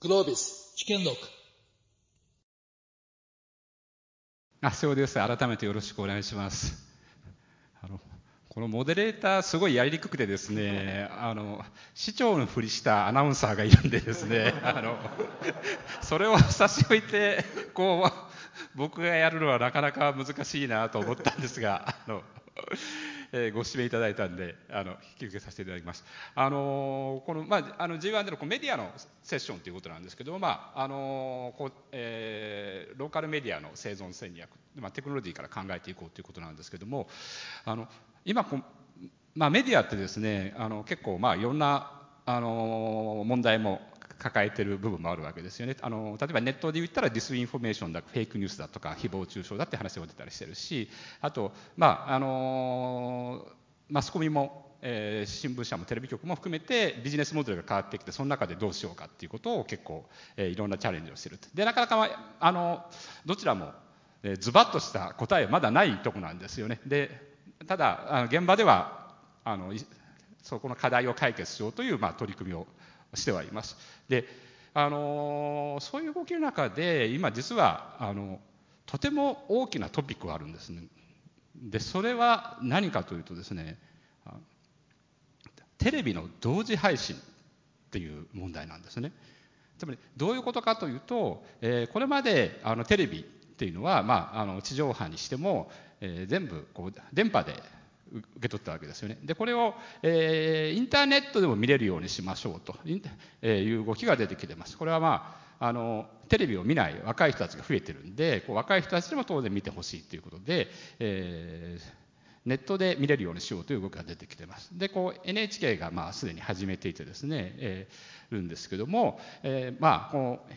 グロービス試験録あ、そうです。改めてよろしくお願いします。あの、このモデレーターすごいやりにくくてですね、あの、市長のふりしたアナウンサーがいるんでですね、あの、それを差し置いて、こう、僕がやるのはなかなか難しいなと思ったんですが、あの、えーご指名いただいたんで、あの、引き受けさせていただきます。あのーこの、まあ、あの、G1 でのこうメディアのセッションということなんですけども、まあ、あのーこう、えーローカルメディアの生存戦略、まあ、テクノロジーから考えていこうということなんですけども、あの、今こう、まあ、メディアってですね、あの、結構、まあ、いろんな、あの問題も抱えてる部分もあるわけですよね。あの、例えばネットで言ったらディスインフォメーションだ、フェイクニュースだとか、誹謗中傷だって話が出たりしてるし、あと、まあ、あのマスコミも、えー新聞社もテレビ局も含めてビジネスモデルが変わってきて、その中でどうしようかっていうことを結構、えーいろんなチャレンジをしてる。で、なかなか、あの、どちらも、えーズバッとした答えはまだないとこなんですよね。で、ただ、あの現場では、あの、そこの課題を解決しようという、まあ、取り組みをしてはいます。で、あのそういう動きの中で、今実は、あの、とても大きなトピックがあるんですね。で、それは何かというとですね、テレビの同時配信っていう問題なんですね。つまりどういうことかというと、えーこれまであのテレビっていうのは、まあ、あの地上波にしても、えー全部こう電波で受け取ったわけですよね。でこれを、えーインターネットでも見れるようにしましょうとえーいう動きが出てきてます。これはまああのテレビを見ない若い人たちが増えてるんでこう若い人たちにも当然見てほしいということで、えーネットで見れるようにしようという動きが出てきてます。で、こう NHK がまあすでに始めていてですね、えーるんですけども、えーまあこう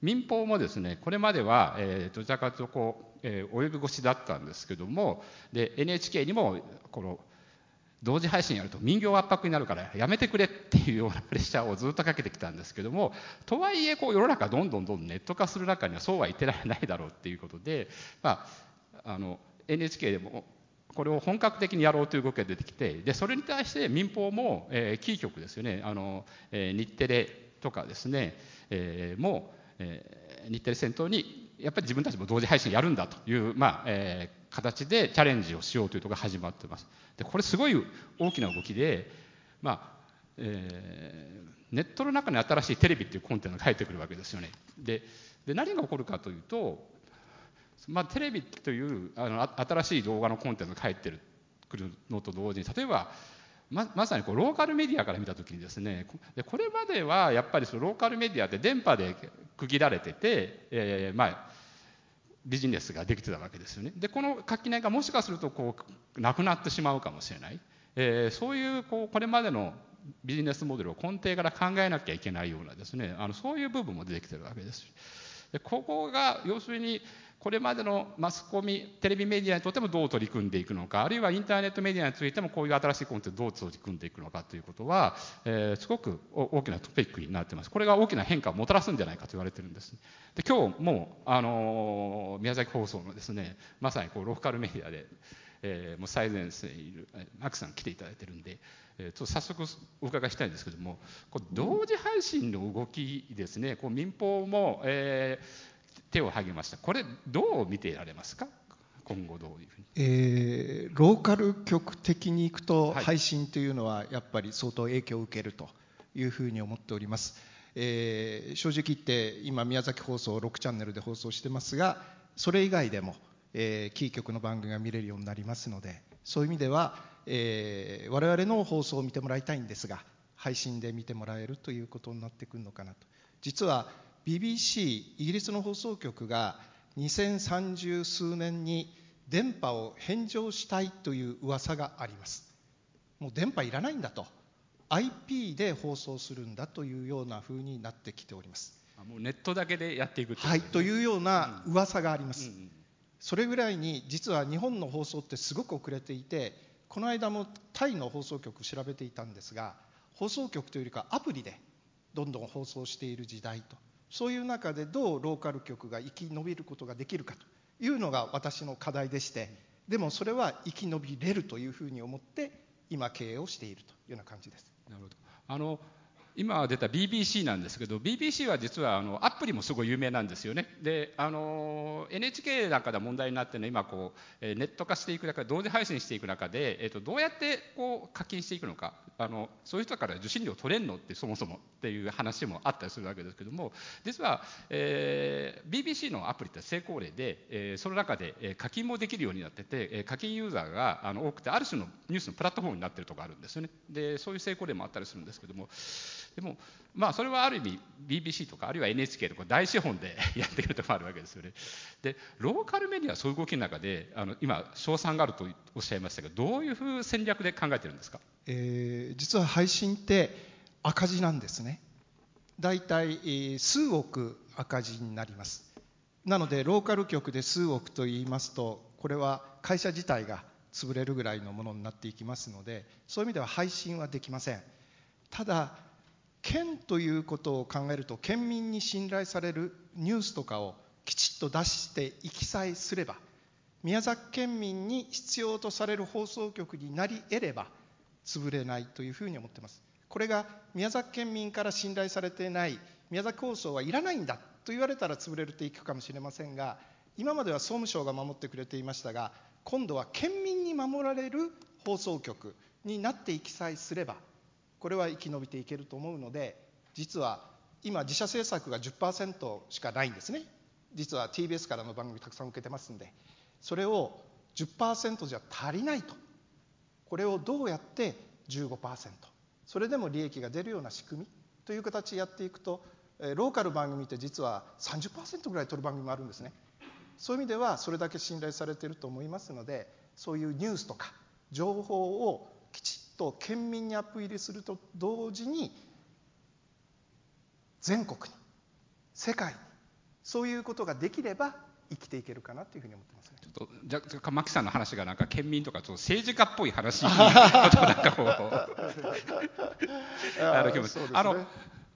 民放もですね、これまでは、えーどちらかというとこう、えー及び腰だったんですけども、で NHK にもこの同時配信やると民業圧迫になるからやめてくれっていうようなプレッシャーをずっとかけてきたんですけどもとはいえこう世の中どんどんどんどんネット化する中にはそうは言ってられないだろうっていうことで、まあ、あの NHK でもこれを本格的にやろうという動きが出てきてでそれに対して民放も、えーキー局ですよね。あの、えー日テレとかですね、えーもう、えー日テレ先頭にやっぱり自分たちも同時配信やるんだという、まあえー形でチャレンジをしようというところが始まってます。でこれすごい大きな動きで、まあえーネットの中に新しいテレビっていうコンテンツが入ってくるわけですよね。でで何が起こるかというとまあ、テレビというあのあ新しい動画のコンテンツが入ってるくるのと同時に例えばままさにこうローカルメディアから見た時にですねでこれまではやっぱりそのローカルメディアって電波で区切られてて、えーまあ、ビジネスができてたわけですよね。でこの垣根がもしかするとこうなくなってしまうかもしれない、えーそういうこうこれまでのビジネスモデルを根底から考えなきゃいけないようなですねあのそういう部分も出てきてるわけです。でここが要するにこれまでのマスコミテレビメディアにとってもどう取り組んでいくのかあるいはインターネットメディアについてもこういう新しいコンテンツをどう取り組んでいくのかということは、えーすごく大きなトピックになってます。これが大きな変化をもたらすんじゃないかと言われてるんですで今日もう、あのー宮崎放送のですねまさにこうローカルメディアで、えーもう最前線にいるえーマックさん来ていただいてるんで、えーちょっと早速お伺いしたいんですけどもこう同時配信の動きですねこう民放も、えー手を挙げました。これどう見ていられますか？今後どういうふうに？えーローカル局的にいくとはい。配信というのはやっぱり相当影響を受けるというふうに思っております、えー正直言って今宮崎放送6チャンネルで放送してますがそれ以外でも、えーキー局の番組が見れるようになりますのでそういう意味では、えー我々の放送を見てもらいたいんですが配信で見てもらえるということになってくるのかなと。実は BBC イギリスの放送局が2030数年に電波を返上したいという噂があります。もう電波いらないんだと。IP で放送するんだというような風になってきております。あもうネットだけでやっていくはいとういうような噂があります、んうん。それぐらいに実は日本の放送ってすごく遅れていてこの間もタイの放送局調べていたんですが放送局というよりかアプリでどんどん放送している時代とそういう中でどうローカル局が生き延びることができるかというのが私の課題でしてでもそれは生き延びれるというふうに思って今経営をしているというような感じです。なるほどあの今出た BBC なんですけど BBC は実はあのアプリもすごい有名なんですよね。であの NHK なんかで問題になってるのは今こうネット化していく中で同時配信していく中で、えっと、どうやってこう課金していくのかあのそういう人から受信料取れんのってそもそもっていう話もあったりするわけですけども実は、えー、BBC のアプリって成功例で、えー、その中で課金もできるようになってて課金ユーザーがあの多くてある種のニュースのプラットフォームになってるところあるんですよね。でそういう成功例もあったりするんですけどもでもまあそれはある意味 BBC とかあるいは NHK とか大資本でやっているところもあるわけですよね。でローカルメディアはそういう動きの中であの今賞賛があるとおっしゃいましたけどどういうふう戦略で考えてるんですか、えー、実は配信って赤字なんですね。だいたい数億赤字になります。なのでローカル局で数億と言いますとこれは会社自体が潰れるぐらいのものになっていきますのでそういう意味では配信はできませんただ県ということを考えると県民に信頼されるニュースとかをきちっと出していきさえすれば宮崎県民に必要とされる放送局になり得れば潰れないというふうに思ってます。これが宮崎県民から信頼されていない宮崎放送はいらないんだと言われたら潰れるといくかもしれませんが今までは総務省が守ってくれていましたが今度は県民に守られる放送局になっていきさえすればこれは生き延びていけると思うので実は今自社制作が10%しかないんですね。実は TBS からの番組たくさん受けてますんでそれを10%じゃ足りないと。これをどうやって15%それでも利益が出るような仕組みという形でやっていくとローカル番組って実は30%ぐらい取る番組もあるんですね。そういう意味ではそれだけ信頼されてると思いますのでそういうニュースとか情報をきちと県民にアップ入れすると同時に全国に世界にそういうことができれば生きていけるかなというふうに思ってます、ね、ちょっとじゃ牧さんの話がなんか県民とかちょっと政治家っぽい話なんかこうあの、ね、あの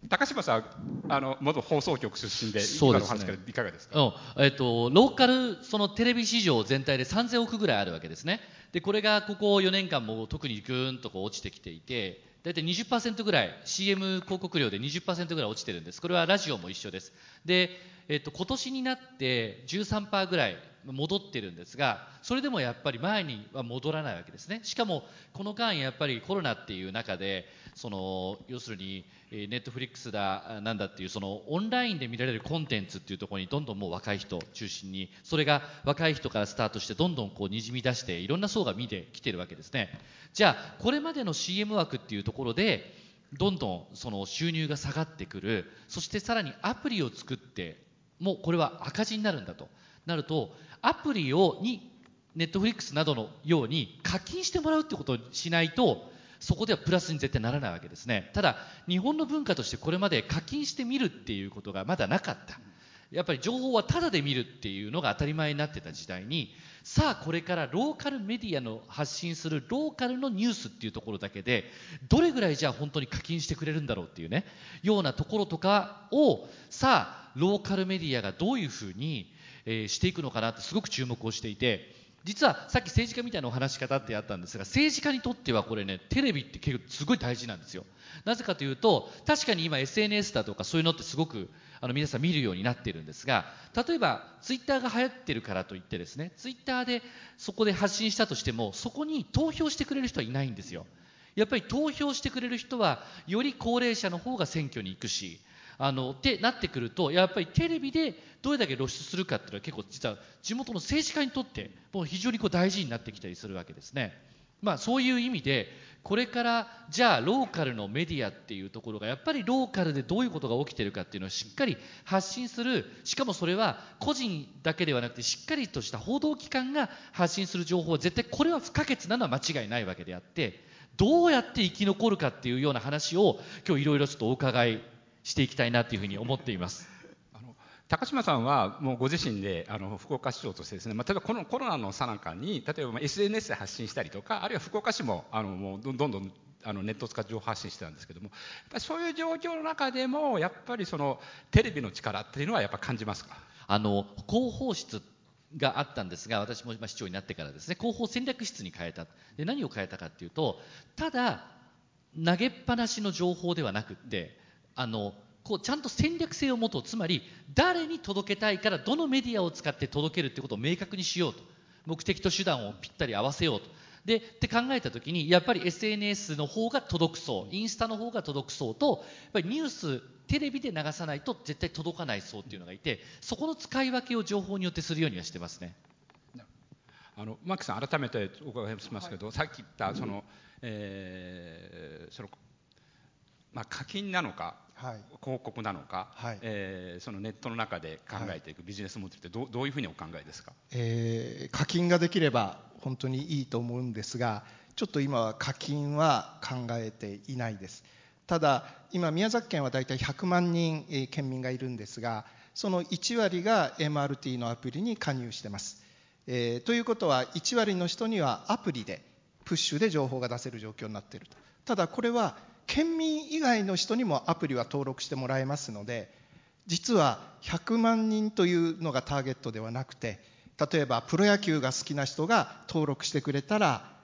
高島さんあの元放送局出身で今の話からいかがですか、うん、えっ、ー、とローカルそのテレビ市場全体で3000億ぐらいあるわけですね。でこれがここ4年間も特にぐーんとこう落ちてきていて大体20%ぐらい CM 広告料で20%ぐらい落ちてるんです。これはラジオも一緒です。で、えっと、今年になって13%ぐらい戻ってるんですがそれでもやっぱり前には戻らないわけですね。しかもこの間やっぱりコロナっていう中でその要するにネットフリックスだなんだっていうそのオンラインで見られるコンテンツっていうところにどんどんもう若い人中心にそれが若い人からスタートしてどんどんこうにじみ出していろんな層が見てきてるわけですね。じゃあこれまでの CM 枠っていうところでどんどんその収入が下がってくるそしてさらにアプリを作ってもうこれは赤字になるんだと。なるとアプリをにネットフリックスなどのように課金してもらうってことをしないとそこではプラスに絶対ならないわけですね。ただ日本の文化としてこれまで課金してみるっていうことがまだなかった。やっぱり情報はタダで見るっていうのが当たり前になってた時代にさあこれからローカルメディアの発信するローカルのニュースっていうところだけでどれぐらいじゃあ本当に課金してくれるんだろうっていうねようなところとかをさあローカルメディアがどういうふうに、えー、していくのかなってすごく注目をしていて実はさっき政治家みたいなお話し方ってあったんですが政治家にとってはこれねテレビって結構すごい大事なんですよ。なぜかというと確かに今 SNS だとかそういうのってすごくあの皆さん見るようになっているんですが例えばツイッターが流行ってるからといってですねツイッターでそこで発信したとしてもそこに投票してくれる人はいないんですよ。やっぱり投票してくれる人はより高齢者の方が選挙に行くしあのってなってくるとやっぱりテレビでどれだけ露出するかっていうのは結構実は地元の政治家にとってもう非常にこう大事になってきたりするわけですね。まあ、そういう意味でこれからじゃあローカルのメディアっていうところがやっぱりローカルでどういうことが起きてるかっていうのをしっかり発信するしかもそれは個人だけではなくてしっかりとした報道機関が発信する情報は絶対これは不可欠なのは間違いないわけであってどうやって生き残るかっていうような話を今日いろいろちょっとお伺いしていきたいなというふうに思っています。高島さんはもうご自身であの福岡市長としてですね、まあ、例えばこのコロナのさなかに例えば SNS で発信したりとかあるいは福岡市もあのもうどんどんあのネットを使って情報発信してたんですけどもやっぱりそういう状況の中でもやっぱりそのテレビの力っていうのはやっぱ感じますか？あの広報室があったんですが私も市長になってからですね広報戦略室に変えたで何を変えたかっていうとただ投げっぱなしの情報ではなくってあのこうちゃんと戦略性を持とう。つまり誰に届けたいからどのメディアを使って届けるってことを明確にしようと。目的と手段をぴったり合わせようと。でって考えた時にやっぱり SNS の方が届く層インスタの方が届く層とやっぱりニューステレビで流さないと絶対届かない層っていうのがいてそこの使い分けを情報によってするようにはしてますね。あのマークさん改めてお伺いしますけど、はい、さっき言ったその、えー、そのまあ課金なのか、広告なのか、はい、えー、そのネットの中で考えていくビジネスモデルってどどういうふうにお考えですか、えー、課金ができれば本当にいいと思うんですがちょっと今は課金は考えていないです。ただ今宮崎県は大体100万人県民がいるんですがその1割が MRT のアプリに加入してます、えー、ということは1割の人にはアプリでプッシュで情報が出せる状況になっていると。ただこれは県民以外の人にもアプリは登録してもらえますので実は100万人というのがターゲットではなくて例えばプロ野球が好きな人が登録してくれたら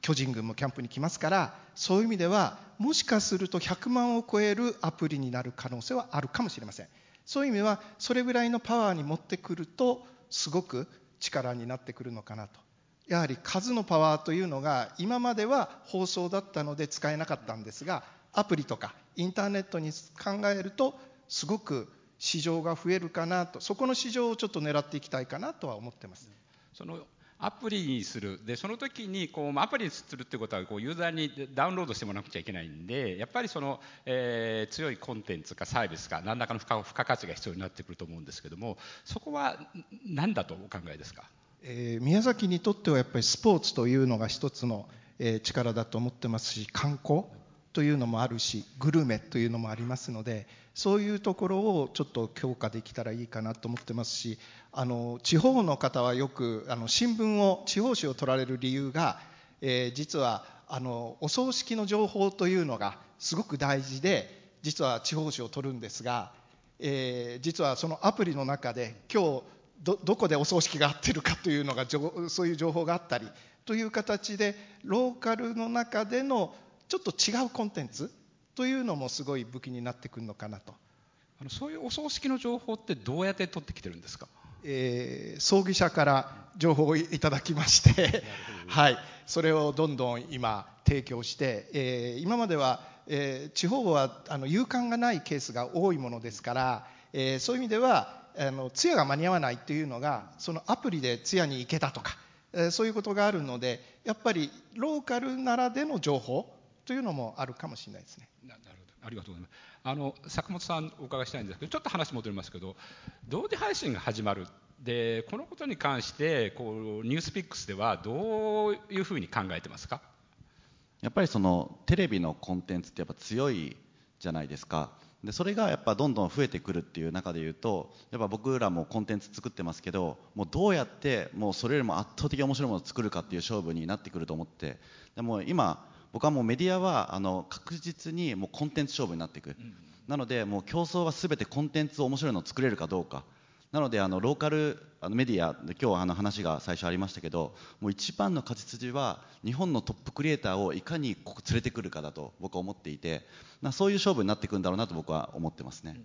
巨人軍もキャンプに来ますからそういう意味ではもしかすると100万を超えるアプリになる可能性はあるかもしれません。そういう意味ではそれぐらいのパワーに持ってくるとすごく力になってくるのかなと。やはり数のパワーというのが今までは放送だったので使えなかったんですがアプリとかインターネットに考えるとすごく市場が増えるかなとそこの市場をちょっと狙っていきたいかなとは思ってます。そのアプリにするでその時にこうアプリにするってことはこうユーザーにダウンロードしてもらわなくちゃいけないんでやっぱりその、えー、強いコンテンツかサービスか何らかの付加付加価値が必要になってくると思うんですけどもそこは何だとお考えですか？え、宮崎にとってはやっぱりスポーツというのが一つの、え、力だと思ってますし観光というのもあるしグルメというのもありますのでそういうところをちょっと強化できたらいいかなと思ってますしあの地方の方はよくあの新聞を地方紙を取られる理由が、えー、実はあのお葬式の情報というのがすごく大事で実は地方紙を取るんですが、えー、実はそのアプリの中で今日どどこでお葬式が合ってるかというのがそういう情報があったりという形でローカルの中でのちょっと違うコンテンツというのもすごい武器になってくるのかなと。あのそういうお葬式の情報ってどうやって取ってきてるんですか、えー、葬儀社から情報をいただきまして はい、それをどんどん今提供して、えー、今までは、えー、地方はあの勇敢がないケースが多いものですから、えー、そういう意味ではあの通夜が間に合わないっていうのがそのアプリで通夜に行けたとか、えそういうことがあるのでやっぱりローカルならでの情報というのもあるかもしれないですね。なるほど。ありがとうございます。あの坂本さんお伺いしたいんですけどちょっと話戻りますけど同時配信が始まる。でこのことに関してこうニュースピックスではどういうふうに考えてますか？やっぱりそのテレビのコンテンツってやっぱ強いじゃないですかでそれがやっぱどんどん増えてくるっていう中でいうとやっぱ僕らもコンテンツ作ってますけどもうどうやってもうそれよりも圧倒的面白いものを作るかっていう勝負になってくると思ってでも今僕はもうメディアはあの確実にもうコンテンツ勝負になっていく、なのでもう競争は全てコンテンツ面白いのを作れるかどうかなのであのローカルあのメディアで今日あの話が最初ありましたけどもう一番の勝ち筋は日本のトップクリエイターをいかにここ連れてくるかだと僕は思っていてそういう勝負になっていくんだろうなと僕は思ってますね。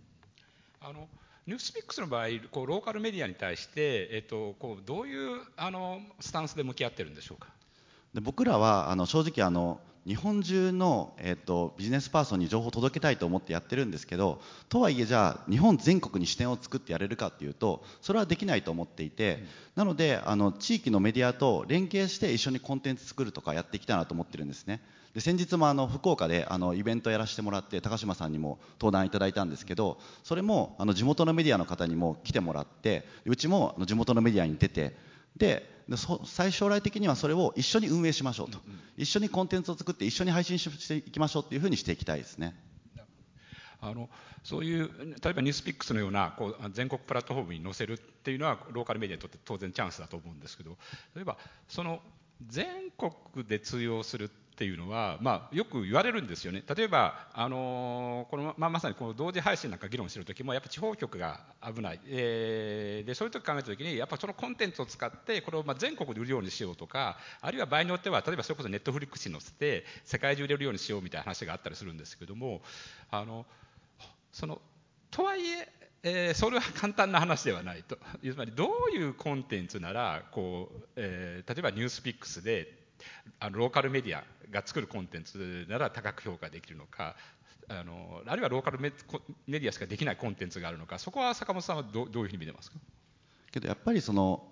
あのニュースピックスの場合こうローカルメディアに対して、えっと、こうどういうあのスタンスで向き合ってるんでしょうか？で僕らはあの正直あの日本中の、えーと、ビジネスパーソンに情報を届けたいと思ってやってるんですけどとはいえじゃあ日本全国に視点を作ってやれるかっていうとそれはできないと思っていて、うん、なのであの地域のメディアと連携して一緒にコンテンツ作るとかやっていきたいなと思ってるんですね。で先日もあの福岡であのイベントやらせてもらって高島さんにも登壇いただいたんですけどそれもあの地元のメディアの方にも来てもらってうちも地元のメディアに出てで最将来的にはそれを一緒に運営しましょうと、うんうん、一緒にコンテンツを作って一緒に配信していきましょうというふうにしていきたいですね。あのそういう例えばニュースピックスのようなこう全国プラットフォームに載せるっていうのはローカルメディアにとって当然チャンスだと思うんですけど例えばその全国で通用するっていうのは、まあ、よく言われるんですよね、例えば、あのこのままさにこの同時配信なんか議論してるときも、やっぱ地方局が危ない、えー、でそういう時考えたときに、やっぱそのコンテンツを使って、これをまあ全国で売るようにしようとか、あるいは場合によっては、例えばそれこそネットフリックスに載せて、世界中で売れるようにしようみたいな話があったりするんですけども、あのそのとはいえ、えー、それは簡単な話ではないと、つまりどういうコンテンツならこう、えー、例えばニュースピックスであのローカルメディアが作るコンテンツなら高く評価できるのか、あのあるいはローカルメディアしかできないコンテンツがあるのか、そこは坂本さんはどどういうふうに見てますか？けどやっぱりその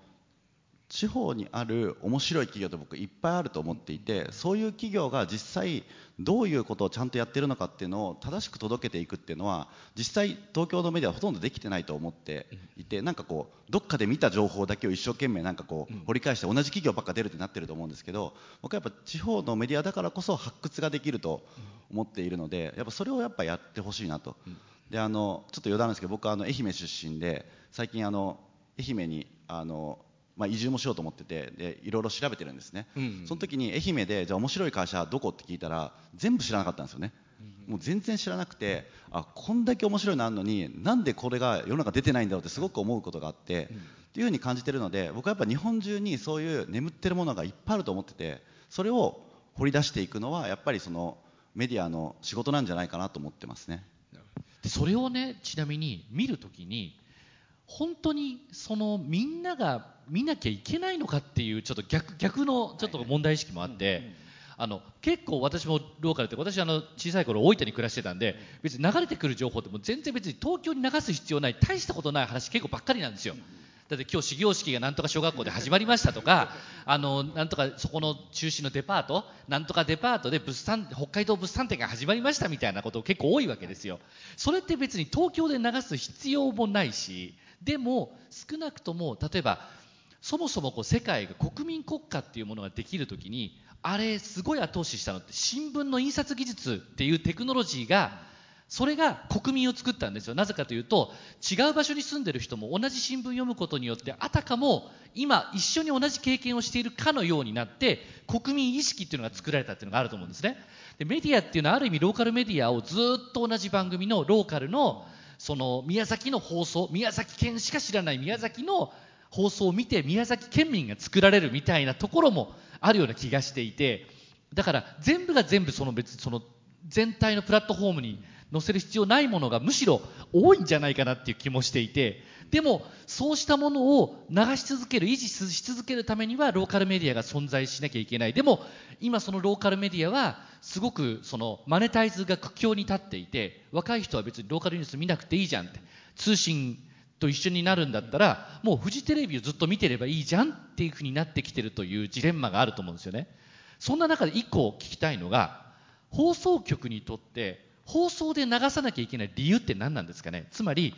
地方にある面白い企業って僕いっぱいあると思っていてそういう企業が実際どういうことをちゃんとやってるのかっていうのを正しく届けていくっていうのは実際東京のメディアはほとんどできてないと思っていてなんかこうどっかで見た情報だけを一生懸命なんかこう掘り返して同じ企業ばっか出るってなってると思うんですけど僕はやっぱ地方のメディアだからこそ発掘ができると思っているのでやっぱそれをやっぱやってほしいなと。であのちょっと余談ですけど僕はあの愛媛出身で最近あの愛媛にあのまあ、移住もしようと思っててでいろいろ調べてるんですね、うんうん、その時に愛媛でじゃあ面白い会社どこって聞いたら全部知らなかったんですよね、うんうん、もう全然知らなくてあこんだけ面白いのあるのになんでこれが世の中出てないんだろうってすごく思うことがあって、うん、っていうふうに感じてるので僕はやっぱ日本中にそういう眠ってるものがいっぱいあると思っててそれを掘り出していくのはやっぱりそのメディアの仕事なんじゃないかなと思ってますね。それをねちなみに見るときに本当にそのみんなが見なきゃいけないのかっていうちょっと逆逆のちょっと問題意識もあって、あの結構私もローカルって私あの小さい頃大分に暮らしてたんで別に流れてくる情報っても全然別に東京に流す必要ない大したことない話結構ばっかりなんですよ。だって今日始業式がなんとか小学校で始まりましたとか あのなんとかそこの中心のデパートなんとかデパートで物産北海道物産展が始まりましたみたいなこと結構多いわけですよ。それって別に東京で流す必要もないしでも少なくとも例えばそもそもこう世界が国民国家っていうものができるときにあれすごい後押ししたのって新聞の印刷技術っていうテクノロジーがそれが国民を作ったんですよ。なぜかというと違う場所に住んでる人も同じ新聞読むことによってあたかも今一緒に同じ経験をしているかのようになって国民意識っていうのが作られたっていうのがあると思うんですね。でメディアっていうのはある意味ローカルメディアをずっと同じ番組のローカルのその宮崎の放送宮崎県しか知らない宮崎の放送を見て宮崎県民が作られるみたいなところもあるような気がしていてだから全部が全部その別その全体のプラットフォームに載せる必要ないものがむしろ多いんじゃないかなっていう気もしていてでもそうしたものを流し続ける維持し続けるためにはローカルメディアが存在しなきゃいけない。でも今そのローカルメディアはすごくそのマネタイズが苦境に立っていて若い人は別にローカルニュース見なくていいじゃんって通信と一緒になるんだったらもうフジテレビをずっと見てればいいじゃんっていうふうになってきてるというジレンマがあると思うんですよね。そんな中で一個聞きたいのが放送局にとって放送で流さなきゃいけない理由って何なんですかね？つまり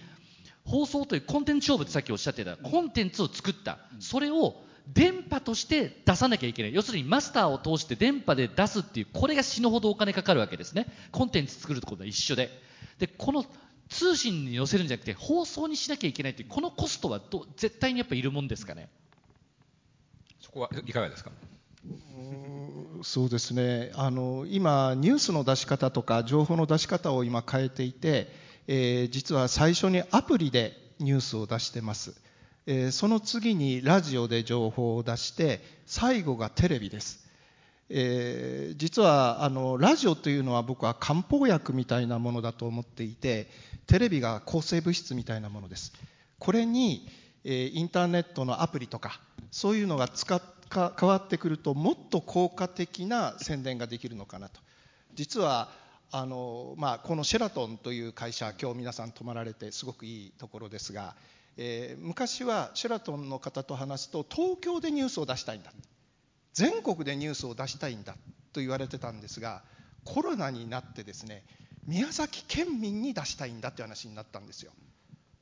放送というコンテンツ勝負ってさっきおっしゃってたコンテンツを作った。それを電波として出さなきゃいけない。要するにマスターを通して電波で出すっていうこれが死ぬほどお金かかるわけですね。コンテンツ作ることは一緒で。でこの通信に載せるんじゃなくて放送にしなきゃいけないっていうこのコストはど絶対にやっぱいるもんですかね？そこはいかがですか？そうですね。あの今ニュースの出し方とか情報の出し方を今変えていて、えー、実は最初にアプリでニュースを出してます。えー、その次にラジオで情報を出して最後がテレビです、えー、実はあのラジオというのは僕は漢方薬みたいなものだと思っていてテレビが抗生物質みたいなものです。これに、え、インターネットのアプリとかそういうのが使っ変わってくるともっと効果的な宣伝ができるのかなと。実はあの、まあ、このシェラトンという会社今日皆さん泊まられてすごくいいところですがえー、昔はシェラトンの方と話すと東京でニュースを出したいんだ。全国でニュースを出したいんだと言われてたんですがコロナになってですね宮崎県民に出したいんだって話になったんですよ。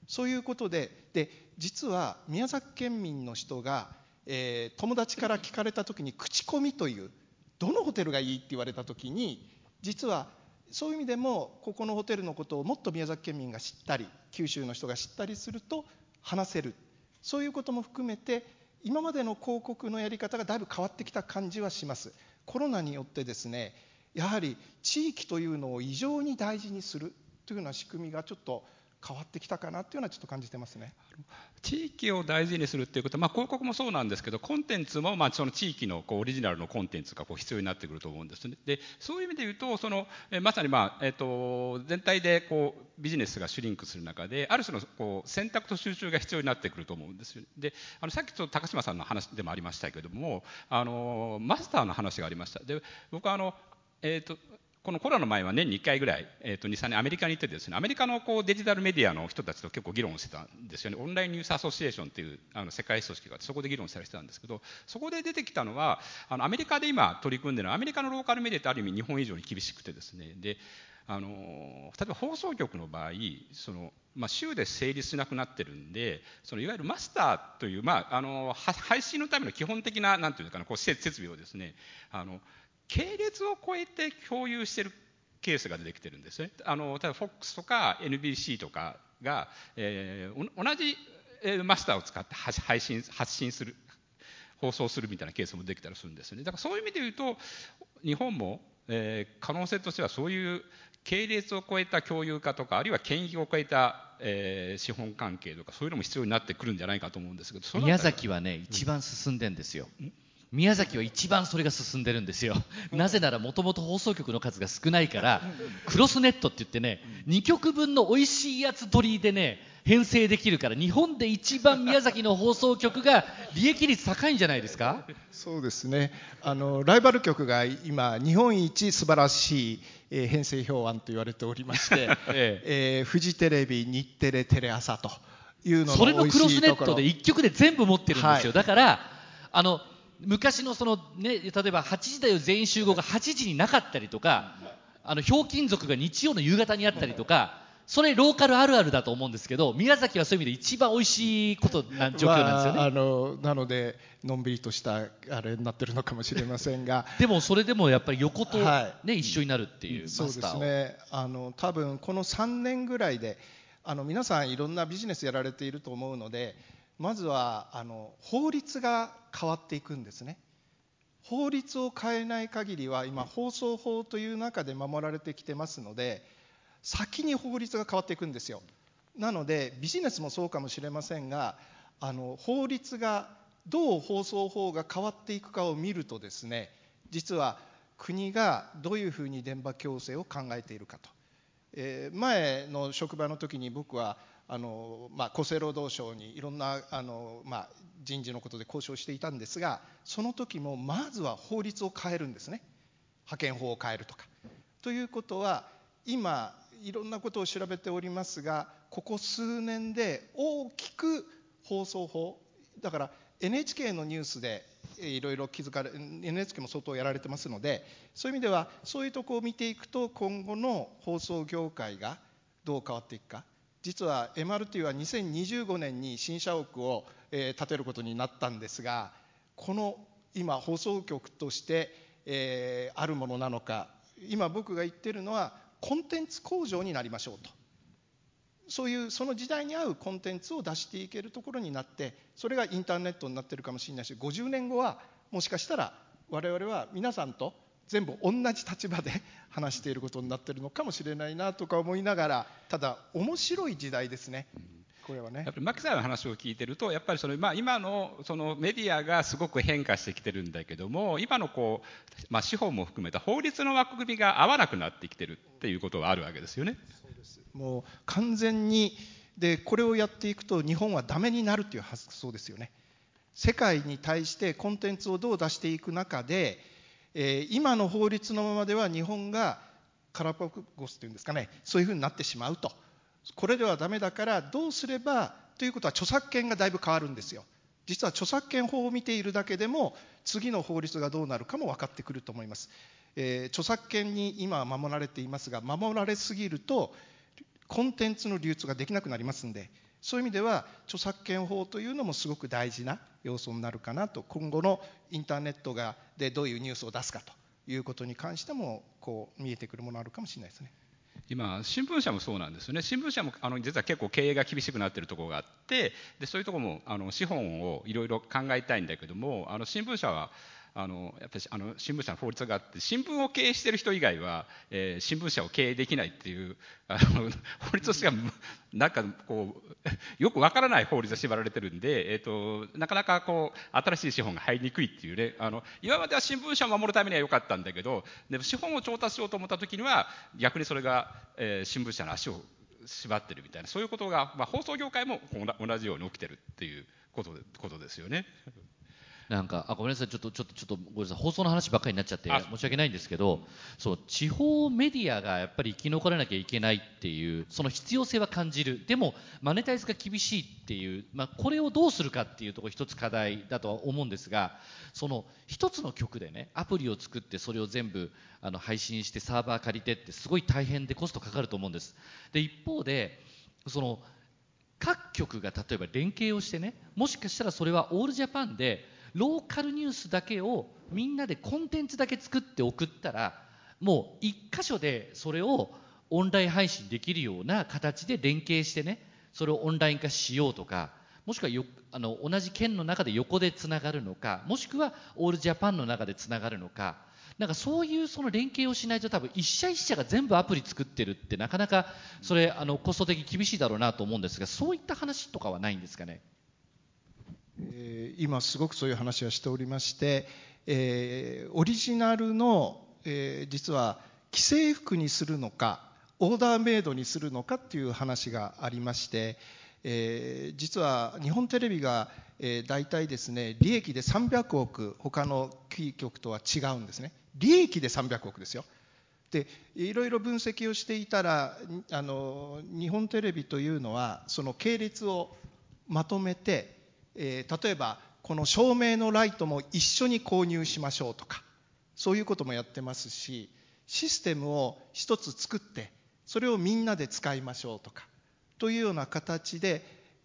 そういうことでで実は宮崎県民の人が、えー、友達から聞かれた時に口コミというどのホテルがいいって言われた時に実はそういう意味でもここのホテルのことをもっと宮崎県民が知ったり九州の人が知ったりすると話せる。そういうことも含めて今までの広告のやり方がだいぶ変わってきた感じはします。コロナによってですねやはり地域というのを異常に大事にするというような仕組みがちょっと変わってきたかなというのはちょっと感じてますね。地域を大事にするっていうことは、まあ、広告もそうなんですけどコンテンツもまあその地域のこうオリジナルのコンテンツがこう必要になってくると思うんですね。でそういう意味で言うとそのまさに、まあえー、と全体でこうビジネスがシュリンクする中である種のこう選択と集中が必要になってくると思うんですよ。であのさっきちょっと高島さんの話でもありましたけどもあのマスターの話がありました。で僕はあのえーとこのコロナの前は年に1回ぐらい、えー、と2、3年アメリカに行ってですね、アメリカのこうデジタルメディアの人たちと結構議論してたんですよね。オンラインニュースアソシエーションっていうあの世界組織があって、そこで議論したりしてたんですけど、そこで出てきたのは、あのアメリカで今取り組んでるのは、アメリカのローカルメディアってある意味日本以上に厳しくてですね、で、あの例えば放送局の場合その、まあ、週で成立しなくなってるんでそのいわゆるマスターという、まあ、あの配信のための基本的ななんていうかなこう設備をですねあの系列を超えて共有してるケースが出てきてるんですね。あの例えば FOX とか NBC とかが、えー、同じマスターを使って配信発信する放送するみたいなケースもできたりするんですよね。だからそういう意味で言うと日本も、えー、可能性としてはそういう系列を超えた共有化とかあるいは権益を超えた、えー、資本関係とかそういうのも必要になってくるんじゃないかと思うんですけど宮崎はね一番進んでんですよ。うん宮崎は一番それが進んでるんですよ。なぜならもともと放送局の数が少ないから、クロスネットって言ってね、2局分の美味しいやつ取りでね、編成できるから、日本で一番宮崎の放送局が利益率高いんじゃないですか？そうですね。あの、ライバル局が今、日本一素晴らしい、えー、編成表案と言われておりまして、ええ。ー、フジテレビ、日テレ、テレ朝というのそれのクロスネットで1局で全部持ってるんですよ。はい、だから、あの、昔のその、ね、例えば8時だよ全員集合が8時になかったりとか、あの、ひょうきん族が日曜の夕方にあったりとか、それローカルあるあるだと思うんですけど、宮崎はそういう意味で一番美味しいことな状況なんですよね。まあ、あのなので、のんびりとしたあれになってるのかもしれませんが、でもそれでもやっぱり横とね、はい、一緒になるっていうそうですね。あの多分この3年ぐらいで、あの皆さんいろんなビジネスやられていると思うので。まずはあの法律が変わっていくんですね。法律を変えない限りは今放送法という中で守られてきてますので先に法律が変わっていくんですよ。なのでビジネスもそうかもしれませんがあの法律がどう放送法が変わっていくかを見るとですね実は国がどういうふうに電波強制を考えているかと、えー、前の職場の時に僕はあの、まあ、厚生労働省にいろんなあの、まあ、人事のことで交渉していたんですがその時もまずは法律を変えるんですね派遣法を変えるとか。ということは今いろんなことを調べておりますがここ数年で大きく放送法だから NHK のニュースでいろいろ気づかれ NHK も相当やられてますのでそういう意味ではそういうとこを見ていくと今後の放送業界がどう変わっていくか実は MRT は2025年に新社屋を、えー、建てることになったんですがこの今放送局として、えー、あるものなのか今僕が言ってるのはコンテンツ工場になりましょうと。そういうその時代に合うコンテンツを出していけるところになってそれがインターネットになってるかもしれないし50年後はもしかしたら我々は皆さんと全部同じ立場で 話していることになっているのかもしれないなとか思いながらただ面白い時代ですね。これはね、やっぱり牧さんの話を聞いてるとやっぱりその、まあ、今のそのメディアがすごく変化してきてるんだけども今のこう、まあ、司法も含めた法律の枠組みが合わなくなってきてるっていうことがあるわけですよね。そうですもう完全にでこれをやっていくと日本はダメになるという発想ですよね。世界に対してコンテンツをどう出していく中でえー、今の法律のままでは日本がカラパゴスというんですかねそういうふうになってしまうと。これではダメだからどうすればということは著作権がだいぶ変わるんですよ。実は著作権法を見ているだけでも次の法律がどうなるかも分かってくると思います、えー、著作権に今は守られていますが守られすぎるとコンテンツの流通ができなくなりますんでそういう意味では著作権法というのもすごく大事な要素になるかなと今後のインターネットがでどういうニュースを出すかということに関してもこう見えてくるものあるかもしれないですね。今、新聞社もそうなんですよね、新聞社もあの実は結構経営が厳しくなっているところがあって、でそういうところもあの資本をいろいろ考えたいんだけども、あの新聞社はあのやっぱりあの新聞社の法律があって新聞を経営している人以外は、えー、新聞社を経営できないっていうあの 法律としてはなんかこう よくわからない法律で縛られてるんで、えーと、なかなかこう新しい資本が入りにくいっていうねあの今までは新聞社を守るためには良かったんだけどでも資本を調達しようと思った時には逆にそれが、えー、新聞社の足を縛ってるみたいなそういうことが、まあ、放送業界も同じように起きてるっていうことことですよね。なんかあごめんなさいちょっとちょっとちょっとごめんなさい放送の話ばっかりになっちゃって申し訳ないんですけどそう地方メディアがやっぱり生き残らなきゃいけないっていうその必要性は感じる。でもマネタイズが厳しいっていう、まあ、これをどうするかっていうところ一つ課題だとは思うんですがその一つの曲でねアプリを作ってそれを全部あの配信してサーバー借りてってすごい大変でコストかかると思うんです。で一方でその各局が例えば連携をしてねもしかしたらそれはオールジャパンでローカルニュースだけをみんなでコンテンツだけ作って送ったらもう1箇所でそれをオンライン配信できるような形で連携してねそれをオンライン化しようとかもしくはよあの同じ県の中で横でつながるのかもしくはオールジャパンの中でつながるのかなんかそういうその連携をしないと多分一社一社が全部アプリ作ってるってなかなかそれあのコスト的厳しいだろうなと思うんですがそういった話とかはないんですかね？今すごくそういう話はしておりまして、えー、オリジナルの、えー、実は既製服にするのかオーダーメイドにするのかっていう話がありまして、えー、実は日本テレビが、えー、大体ですね利益で300億他のキー局とは違うんですね。利益で300億ですよ。でいろいろ分析をしていたらあの日本テレビというのはその系列をまとめてえー、例えばこの照明のライトも一緒に購入しましょうとかそういうこともやってますしシステムを一つ作ってそれをみんなで使いましょうとかというような形で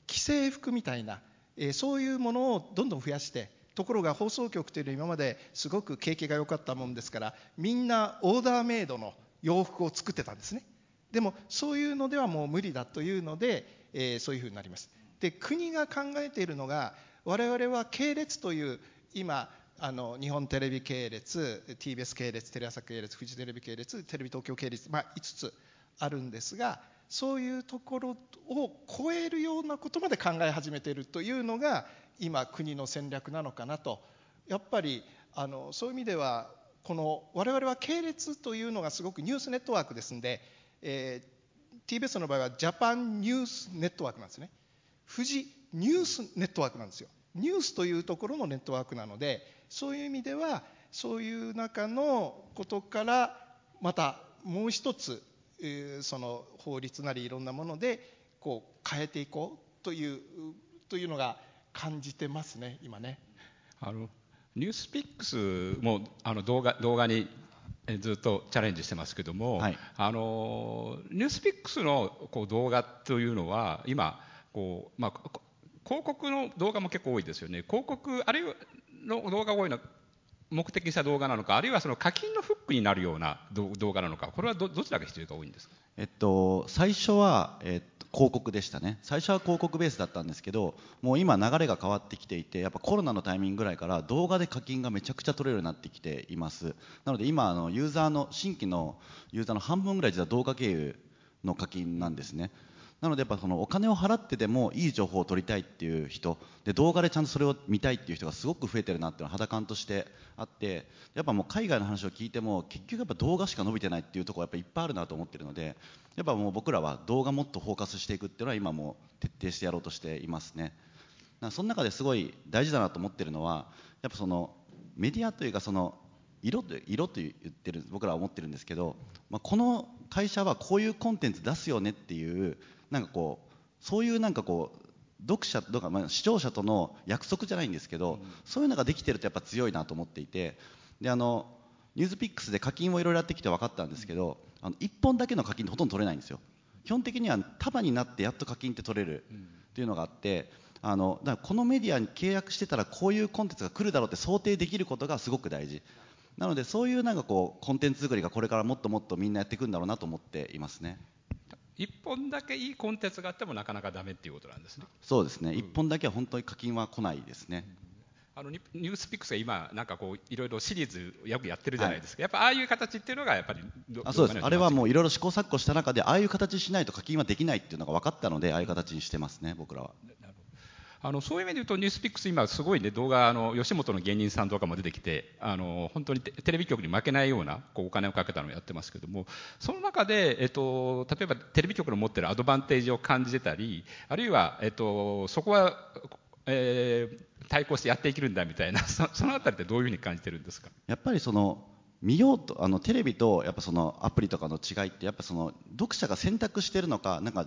既製服みたいな、え、そういうものをどんどん増やしてところが放送局というのは今まですごく景気が良かったもんですからみんなオーダーメイドの洋服を作ってたんですね。でもそういうのではもう無理だというので、え、そういうふうになります。で国が考えているのが我々は系列という今あの日本テレビ系列 TBS 系列テレ朝系列フジテレビ系列テレビ東京系列、まあ、5つあるんですがそういうところを超えるようなことまで考え始めているというのが今国の戦略なのかなとやっぱりあのそういう意味ではこの我々は系列というのがすごくニュースネットワークですんで、えー、TBS の場合はジャパンニュースネットワークなんですね。富士ニュースネットワークなんですよニュースというところのネットワークなのでそういう意味ではそういう中のことからまたもう一つ、えー、その法律なりいろんなものでこう変えていこうというというのが感じてますね今ね。あのニュースピックスもあの動画動画にずっとチャレンジしてますけども、はい、あのニュースピックスのこう動画というのは今こう、まあ、広告の動画も結構多いですよね。広告あるいはの動画が多いのは目的にした動画なのかあるいはその課金のフックになるような動画なのかこれはどどちらが必要が多いんですか、えっと、最初は、えっと、広告でしたね。最初は広告ベースだったんですけどもう今流れが変わってきていてやっぱコロナのタイミングぐらいから動画で課金がめちゃくちゃ取れるようになってきています。なので今あのユーザーの新規のユーザーの半分ぐらい実は動画経由の課金なんですね。なのでやっぱそのお金を払ってでもいい情報を取りたいっていう人で動画でちゃんとそれを見たいっていう人がすごく増えてるなっていうのは肌感としてあってやっぱもう海外の話を聞いても結局やっぱ動画しか伸びてないっていうところがやっぱいっぱいあるなと思ってるのでやっぱもう僕らは動画もっとフォーカスしていくっていうのは今も徹底してやろうとしていますね。その中ですごい大事だなと思ってるのはやっぱそのメディアというかその色と色と言ってる僕らは思ってるんですけど、まあ、この会社はこういうコンテンツ出すよねっていうなんかこうそういうなんかこう読者とか、まあ、視聴者との約束じゃないんですけど、うん、そういうのができてるとやっぱ強いなと思っていてであのニュースピックスで課金をいろいろやってきて分かったんですけど、あの1本だけの課金ってほとんど取れないんですよ。基本的には束になってやっと課金って取れるっていうのがあってあのだからこのメディアに契約してたらこういうコンテンツが来るだろうって想定できることがすごく大事なのでそういうなんかこうコンテンツ作りがこれからもっともっとみんなやっていくんだろうなと思っていますね。1本だけいいコンテンツがあってもなかなかダメっていうことなんですね。そうですね、うん、1本だけは本当に課金は来ないですね、あのニニュースピックスが今なんかこういろいろシリーズよくやってるじゃないですか、やっぱああいう形っていうのがやっぱりあそうです。あれはもうういろいろ試行錯誤した中でああいう形しないと課金はできないっていうのが分かったのでああいう形にしてますね僕らはあのそういう意味で言うとニュースピックス今すごいね動画あの吉本の芸人さんとかも出てきてあの本当にテレビ局に負けないようなこうお金をかけたのをやってますけどもその中で、えっと、例えばテレビ局の持ってるアドバンテージを感じてたりあるいは、えっと、そこは、えー対抗してやっていけるんだみたいなそそのあたりってどういうふうに感じてるんですか？やっぱりその見ようとあのテレビとやっぱそのアプリとかの違いってやっぱその読者が選択してるのかなんか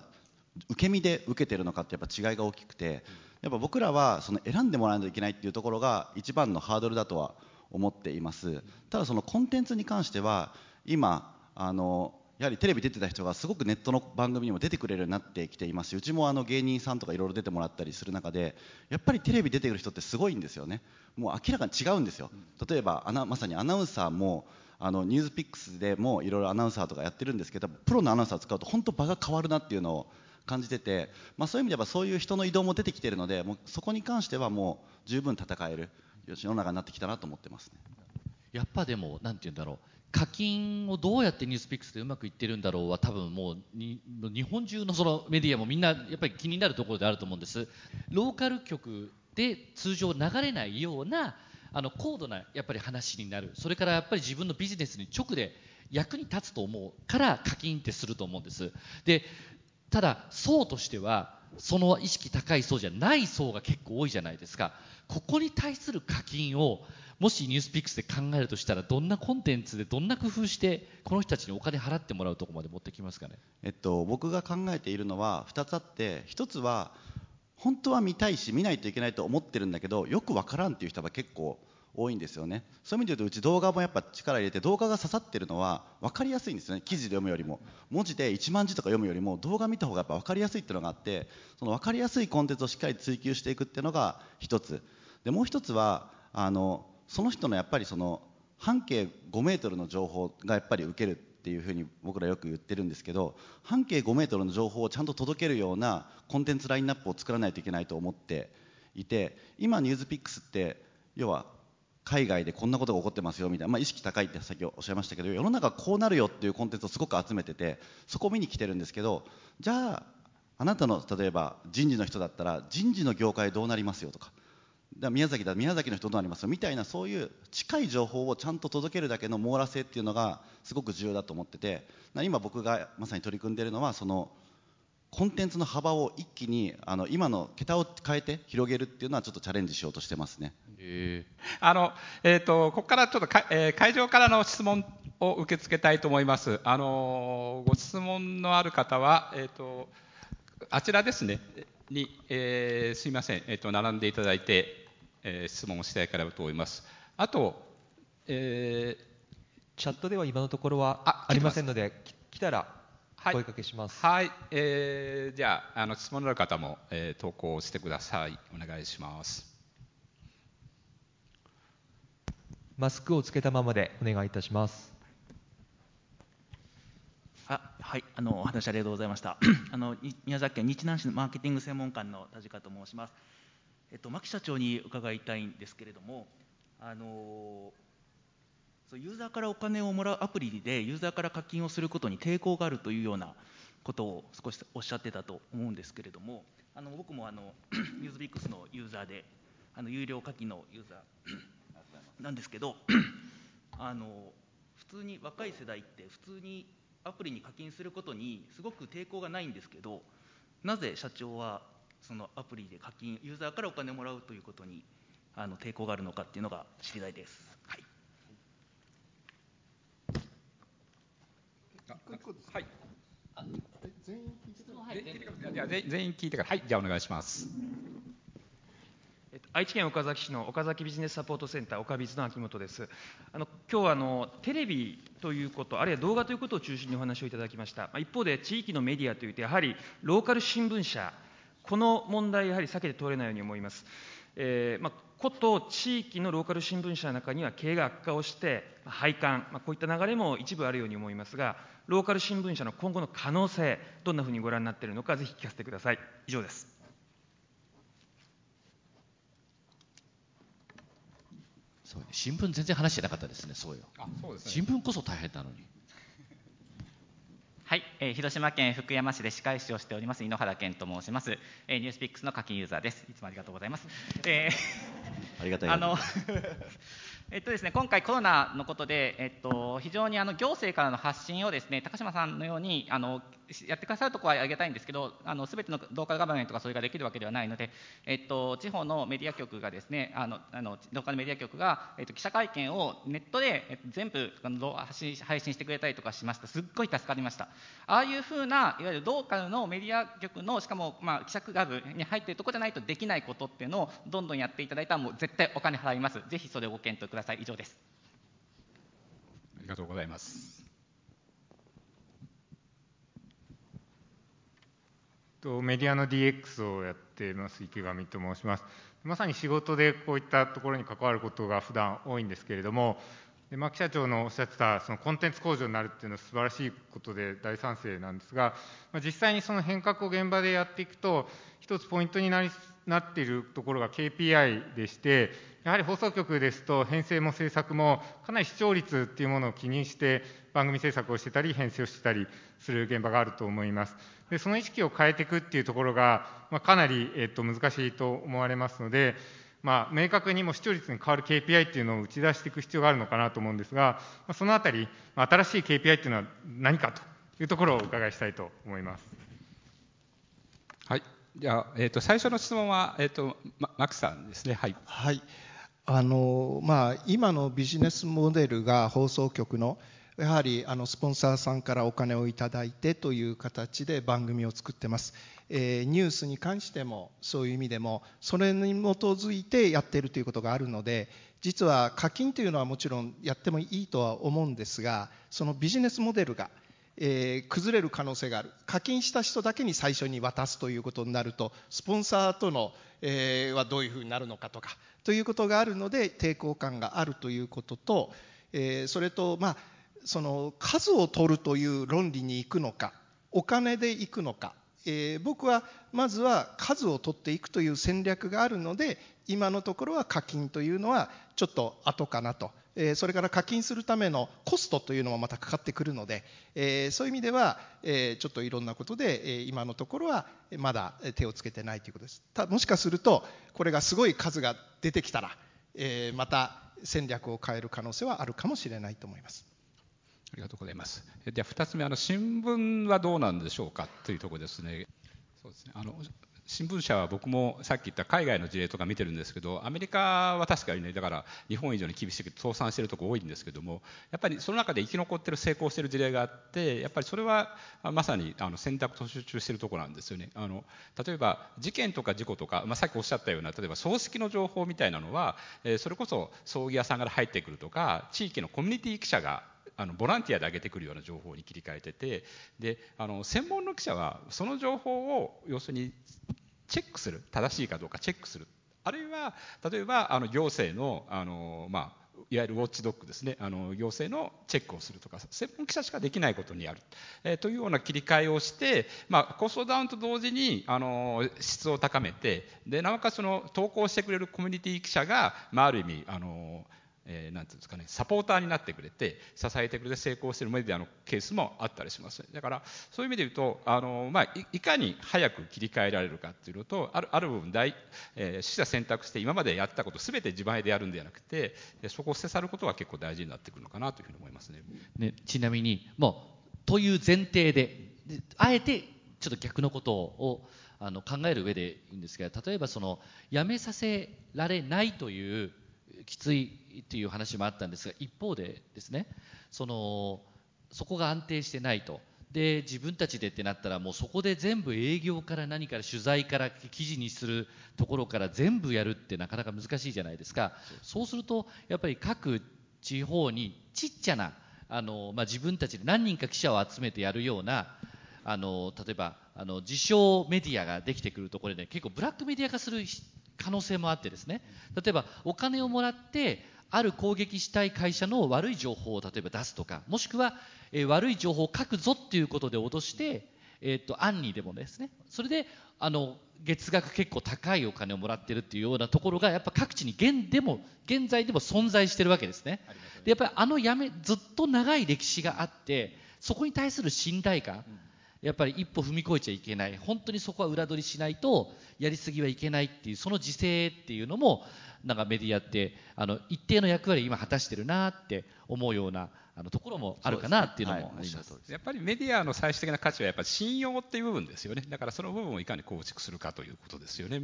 受け身で受けてるのかってやっぱ違いが大きくてやっぱ僕らはその選んでもらわないといけないっていうところが一番のハードルだとは思っています。ただそのコンテンツに関しては今あのやはりテレビ出てた人がすごくネットの番組にも出てくれるようになってきていますしうちもあの芸人さんとかいろいろ出てもらったりする中でやっぱりテレビ出てる人ってすごいんですよね。もう明らかに違うんですよ。例えばアナまさにアナウンサーもあのニュースピックスでもいろいろアナウンサーとかやってるんですけどプロのアナウンサー使うと本当場が変わるなっていうのを感じてて、まあ、そういう意味ではそういう人の移動も出てきているのでもうそこに関してはもう十分戦える世の中になってきたなと思ってますね。やっぱでも、なんて言うんだろう、課金をどうやってニュースピックスでうまくいってるんだろうは、多分もう日本中のそのメディアもみんなやっぱり気になるところであると思うんです。ローカル局で通常流れないようなあの高度なやっぱり話になる、それからやっぱり自分のビジネスに直で役に立つと思うから課金ってすると思うんです。でただ層としてはその意識高い層じゃない層が結構多いじゃないですか。ここに対する課金をもしニュースピックスで考えるとしたらどんなコンテンツでどんな工夫してこの人たちにお金払ってもらうとこまで持ってきますかね？えっと、僕が考えているのは2つあって1つは本当は見たいし見ないといけないと思ってるんだけどよくわからんっていう人が結構多いんですよね。そういう意味で言うとうち動画もやっぱ力入れて動画が刺さってるのは分かりやすいんですね。記事で読むよりも。文字で1万字とか読むよりも動画見た方がやっぱ分かりやすいっていうのがあってその分かりやすいコンテンツをしっかり追求していくっていうのが1つ。でもう1つはあのその人のやっぱりその半径5メートルの情報がやっぱり受けるっていうふうに僕らよく言ってるんですけど半径5メートルの情報をちゃんと届けるようなコンテンツラインナップを作らないといけないと思っていて今ニュースピックスって要は海外でこんなことが起こってますよみたいな、まあ、意識高いってさっきおっしゃいましたけど世の中こうなるよっていうコンテンツをすごく集めててそこを見に来てるんですけどじゃああなたの例えば人事の人だったら人事の業界どうなりますよとか。だ宮崎だ宮崎の人どうなりますよみたいなそういう近い情報をちゃんと届けるだけの網羅性っていうのがすごく重要だと思ってて。今僕がまさに取り組んでいるのはそのコンテンツの幅を一気にあの今の桁を変えて広げるっていうのはちょっとチャレンジしようとしてますね。えあの、えー、とここからちょっとか、えー会場からの質問を受け付けたいと思います。あのご質問のある方は、えー、とあちらですねに、えーすいません、えー、と並んでいただいて、えー質問をしたいからと思います。あと、えチャットでは今のところはあありませんので、き来たらはい声かけします。ーはい、えーじゃああの質問のある方も、えー投稿してください。お願いします。マスクをつけたままでお願いいたします。あはい、あのお話ありがとうございました。あのい宮崎県日南市のマーケティング専門官の田近と申します。えっと牧社長に伺いたいんですけれども、あのそうユーザーからお金をもらうアプリでユーザーから課金をすることに抵抗があるというようなことを少しおっしゃってたと思うんですけれども、あの僕もあの ニュースビックスのユーザーで、あの有料課金のユーザーなんですけど、あの普通に若い世代って普通にアプリに課金することにすごく抵抗がないんですけどなぜ社長はそのアプリで課金ユーザーからお金をもらうということにあの抵抗があるのかっていうのが知りたいです。はいはい。全員聞いてくじゃあ全全員聞いてから、はい、じゃあお願いします。えっと愛知県岡崎市の岡崎ビジネスサポートセンター岡ビズの秋元です。あの今日はあのテレビということあるいは動画ということを中心にお話をいただきました。まあ一方で地域のメディアというとやはりローカル新聞社この問題やはり避けて通れないように思います、えーまあ、こと地域のローカル新聞社の中には経営が悪化をしてまあ廃刊、まあ、こういった流れも一部あるように思いますがローカル新聞社の今後の可能性どんなふうにご覧になっているのかぜひ聞かせてください。以上です。そう新聞全然話してなかったですねそうよ。あそうですね。新聞こそ大変なのに。はい、えー広島県福山市で歯科医師をしております井ノ原健と申します、えーニュースピックスの課金ユーザーです。いつもありがとうございます、えーありがたいあの えっとですね、今回、コロナのことで、えっと、非常にあの行政からの発信をですね高島さんのようにあのやってくださるところはありがたいんですけど、すべてのローカルガバメントがそれができるわけではないので、えっと、地方のメディア局がですね、あのあのローカルメディア局が、えっと、記者会見をネットで、え、全部発信配信してくれたりとかしました、すっごい助かりました。ああいうふうな、いわゆるローカルのメディア局の、しかも、まあ、記者クラブに入っているところじゃないとできないことっていうのをどんどんやっていただいたら、もう絶対お金払います。ぜひそれをご検討ください。以上です。ありがとうございます。とメディアの DX をやっています池上と申します。まさに仕事でこういったところに関わることが普段多いんですけれどもで牧社長のおっしゃってたそのコンテンツ向上になるっていうのは素晴らしいことで大賛成なんですが、まあ、実際にその変革を現場でやっていくと一つポイントになりなっているところが KPI でしてやはり放送局ですと編成も制作もかなり視聴率っていうものを気にして番組制作をしてたり編成をしてたりする現場があると思います。でその意識を変えていくっていうところが、まあ、かなり、えっと、難しいと思われますのでまあ、明確にも視聴率に変わる KPI っていうのを打ち出していく必要があるのかなと思うんですが、まあ、そのあたり、まあ、新しい KPI っていうのは何かというところをお伺いしたいと思います。はい。じゃあ、えっ、と、最初の質問は、えっ、と、ま、マクさんですね。はい。はい。あの、まあ、今のビジネスモデルが放送局の、やはりあのスポンサーさんからお金をいただいてという形で番組を作ってます、えー、ニュースに関してもそういう意味でもそれに基づいてやっているということがあるので実は課金というのはもちろんやってもいいとは思うんですがそのビジネスモデルがえー、崩れる可能性がある。課金した人だけに最初に渡すということになるとスポンサーとの、えー、はどういうふうになるのかとかということがあるので抵抗感があるということと、えー、それとまあその数を取るという論理に行くのかお金で行くのか、えー、僕はまずは数を取っていくという戦略があるので今のところは課金というのはちょっと後かなと、えー、それから課金するためのコストというのもまたかかってくるので、えー、そういう意味では、えちょっといろんなことで、え今のところはまだ手をつけてないということです。たもしかするとこれがすごい数が出てきたら、えまた戦略を変える可能性はあるかもしれないと思います。ありがとうございます。では2つ目、あの新聞はどうなんでしょうかというところですね。そうですねあの新聞社は僕もさっき言った海外の事例とか見てるんですけど、アメリカは確かにね、だから日本以上に厳しく倒産してるとこ多いんですけども、やっぱりその中で生き残ってる、成功してる事例があって、やっぱりそれはまさにあの選択と集中してるところなんですよね。あの例えば事件とか事故とか、まあ、さっきおっしゃったような、例えば葬式の情報みたいなのは、えー、それこそ葬儀屋さんから入ってくるとか、地域のコミュニティ記者があのボランティアで上げてくるような情報に切り替えててであの専門の記者はその情報を要するにチェックする。正しいかどうかチェックする。あるいは例えばあの行政のあの、まあ、いわゆるウォッチドッグですね。あの行政のチェックをするとか専門記者しかできないことにある、えー、というような切り替えをして、まあ、コストダウンと同時にあの質を高めてでなおかつその投稿してくれるコミュニティ記者が、まあ、ある意味あのえー、なんていうんですかね、サポーターになってくれて、支えてくれて成功しているメディアのケースもあったりします。だから、そういう意味で言うと、あのまあい、いかに早く切り替えられるかっていうのと、あるある部分大、えー、取捨選択して今までやったことすべて自前でやるんではなくて、そこを捨て去ることが結構大事になってくるのかなというふうに思いますね。ねちなみに、もう、という前提で、であえてちょっと逆のことをあの考える上でいいんですが、例えばその、辞めさせられないという、きついっていう話もあったんですが一方でですねそのそこが安定してないと。で自分たちでってなったらもうそこで全部営業から何から取材から記事にするところから全部やるってなかなか難しいじゃないですか。そうす。るとやっぱり各地方にちっちゃなあの、まあ、自分たちで何人か記者を集めてやるようなあの例えばあの自称メディアができてくるところで、ね、結構ブラックメディア化する可能性もあってですね。例えばお金をもらってある攻撃したい会社の悪い情報を例えば出すとかもしくは、えー、悪い情報を書くぞっていうことで脅してえー、とアンニーでもですね。それであの月額結構高いお金をもらってるっていうようなところがやっぱ各地に現でも現在でも存在してるわけですね。でやっぱりあのやめずっと長い歴史があってそこに対する信頼感、やっぱり一歩踏み越えちゃいけない。本当にそこは裏取りしないとやりすぎはいけないっていうその自制っていうのもなんかメディアってあの一定の役割を今果たしてるなって思うようなあのところもあるかなっていうのもあります。やっぱりメディアの最終的な価値はやっぱり信用っていう部分ですよね。だからその部分をいかに構築するかということですよね。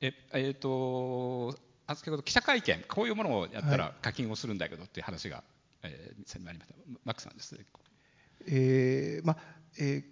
ええー、とあ先ほど記者会見こういうものをやったら課金をするんだけどっていう話が、はい、えー、にありました。マックさんです。ねえーまえー、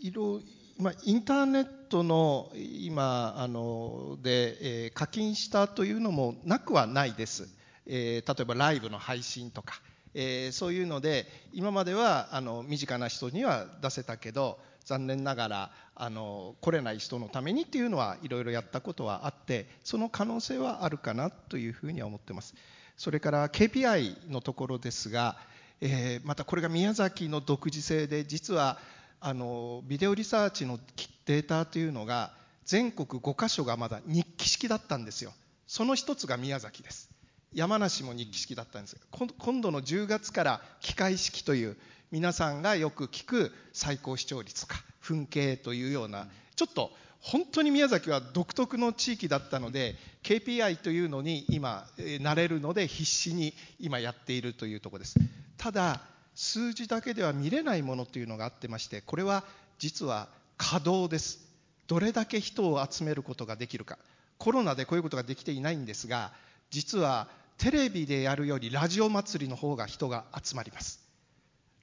いろまあ、インターネットの今あので、えー、課金したというのもなくはないです、えー、例えばライブの配信とか、えー、そういうので今まではあの身近な人には出せたけど残念ながらあの来れない人のためにっていうのはいろいろやったことはあってその可能性はあるかなというふうには思ってます。それから KPI のところですが、えー、またこれが宮崎の独自性で実はあのビデオリサーチのデータというのが全国5カ所がまだ日記式だったんですよ。その一つが宮崎です。山梨も日記式だったんです今度の10月から機械式という皆さんがよく聞く最高視聴率とか噴景というようなちょっと本当に宮崎は独特の地域だったので KPI というのに今なれるので必死に今やっているというところです。ただ数字だけでは見れないものというのがあってましてこれは実は稼働です。どれだけ人を集めることができるか。コロナでこういうことができていないんですが実はテレビでやるよりラジオ祭りの方が人が集まります。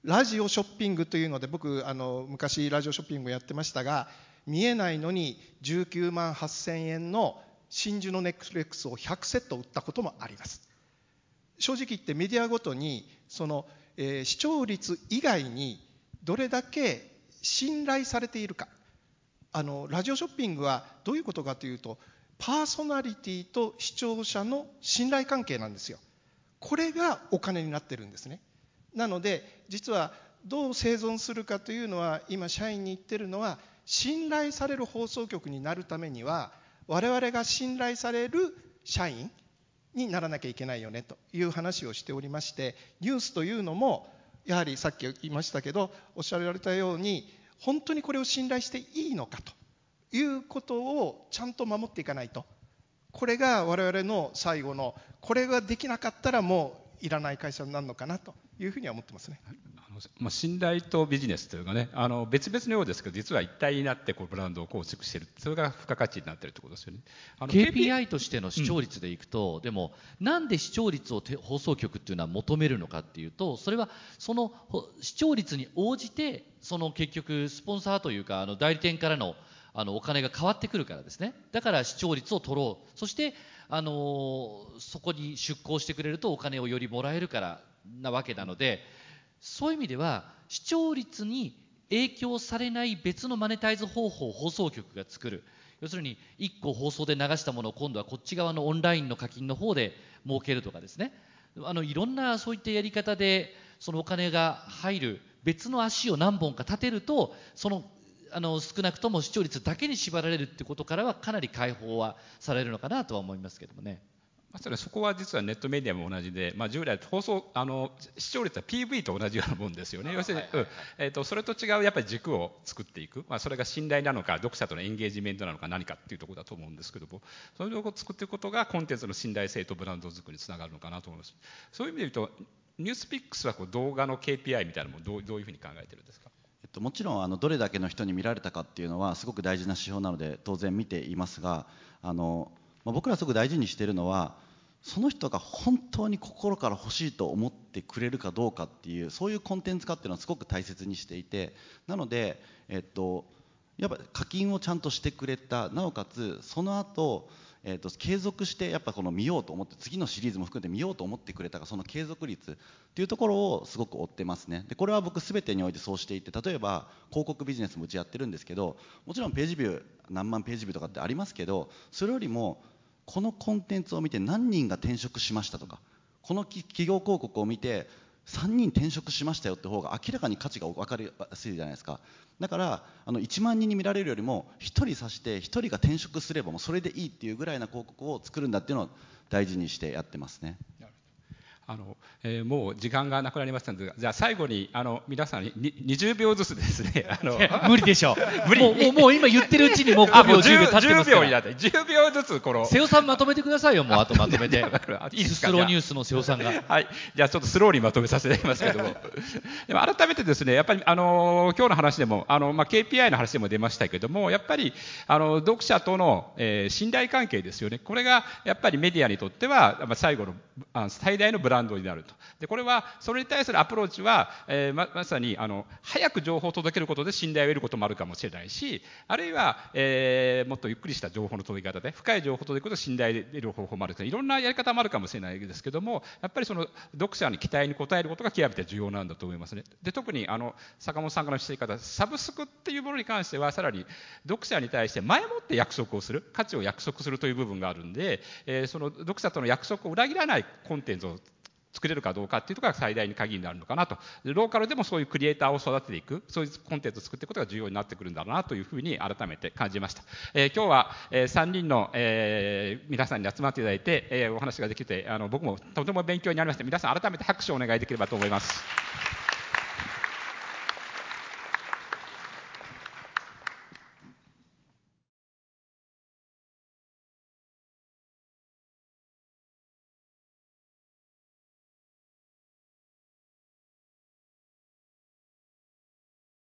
ラジオショッピングというので僕あの昔ラジオショッピングやってましたが見えないのに19万8000円の真珠のネックレックスを100セット売ったこともあります。正直言ってメディアごとにそのえー、視聴率以外にどれだけ信頼されているか。あのラジオショッピングはどういうことかというとパーソナリティと視聴者の信頼関係なんですよ。これがお金になってるんですね。なので実はどう生存するかというのは今社員に言ってるのは信頼される放送局になるためには我々が信頼される社員にならなきゃいけないよねという話をしておりましてニュースというのもやはりさっき言いましたけどおっしゃられたように本当にこれを信頼していいのかということをちゃんと守っていかないと。これが我々の最後のこれができなかったらもういらない会社になるのかなというふうには思ってますね。まあ、信頼とビジネスというかねあの別々のようですけど実は一体になってこうブランドを構築しているそれが付加価値になっているということですよね。あの KPI としての視聴率でいくと、うん、でもなんで視聴率を放送局っていうのは求めるのかっていうとそれはその視聴率に応じてその結局スポンサーというかあの代理店からのあのお金が変わってくるからですね。だから視聴率を取ろう。そしてあのそこに出向してくれるとお金をよりもらえるからなわけなのでそういう意味では視聴率に影響されない別のマネタイズ方法を放送局が作る。要するに1個放送で流したものを今度はこっち側のオンラインの課金の方で儲けるとかですね。あのいろんなそういったやり方でそのお金が入る別の足を何本か立てるとそのあの少なくとも視聴率だけに縛られるってことからはかなり解放はされるのかなとは思いますけどもね。それそこは実はネットメディアも同じで、まあ、従来放送あの視聴率は PV と同じようなもんですよね。要するに、うん。えーと、それと違うやっぱり軸を作っていく、まあ、それが信頼なのか読者とのエンゲージメントなのか何かっていうところだと思うんですけども。それを作っていくことがコンテンツの信頼性とブランド作りにつながるのかなと思います。そういう意味で言うとニュースピックスはこう動画の KPI みたいなのもどうどういうふうに考えてるんですか？えっと、もちろんあのどれだけの人に見られたかっていうのはすごく大事な指標なので当然見ていますがあの、まあ、僕らすごく大事にしているのはその人が本当に心から欲しいと思ってくれるかどうかっていうそういうコンテンツ化っていうのはすごく大切にしていてなので、えっと、やっぱ課金をちゃんとしてくれたなおかつその後えーと、継続してやっぱこの見ようと思って次のシリーズも含めて見ようと思ってくれたかその継続率っていうところをすごく追ってますね。でこれは僕全てにおいてそうしていて例えば広告ビジネスもうちやってるんですけどもちろんページビュー何万ページビューとかってありますけどそれよりもこのコンテンツを見て何人が転職しましたとかこの企業広告を見て3人転職しましたよって方が明らかに価値が分かりやすいじゃないですか。だからあの1万人に見られるよりも1人さして1人が転職すればもうそれでいいっていうぐらいな広告を作るんだっていうのを大事にしてやってますね。あの、えー、もう時間がなくなりましたので、じゃあ最後にあの皆さんに20秒ずつですね。あの 無理でしょう。無理もうもう今言ってるうちにもう5秒10秒経ってますから。10秒になって10秒ずつこの。瀬尾さんまとめてくださいよ。もうあとまとめて。いいですか。スローニュースの瀬尾さんが。はい。じゃあちょっとスローにまとめさせていただきますけれども。でも改めてですね、やっぱりあの今日の話でもあのまあ KPI の話でも出ましたけれども、やっぱりあの読者との、えー、信頼関係ですよね。これがやっぱりメディアにとってはまあ最後のあ最大のブランドになると。でこれはそれに対するアプローチは、えー、ままさにあの早く情報を届けることで信頼を得ることもあるかもしれないしあるいは、えー、もっとゆっくりした情報の届け方で深い情報を届けることで信頼を得る方法もあるといろんなやり方もあるかもしれないですけどもやっぱりその読者に期待に応えることが極めて重要なんだと思いますね。で特にあの坂本さんからの指摘方サブスクっていうものに関してはさらに読者に対して前もって約束をする価値を約束するという部分があるんで、えー、その読者との約束を裏切らないコンテンツを作れるかどうかっていうところが最大の鍵になるのかなと。ローカルでもそういうクリエイターを育てていくそういうコンテンツを作っていくことが重要になってくるんだろうなというふうに改めて感じました、えー、今日は、えー、3人の、えー、皆さんに集まっていただいて、えー、お話ができてあの僕もとても勉強になりました。皆さん改めて拍手をお願いできればと思います。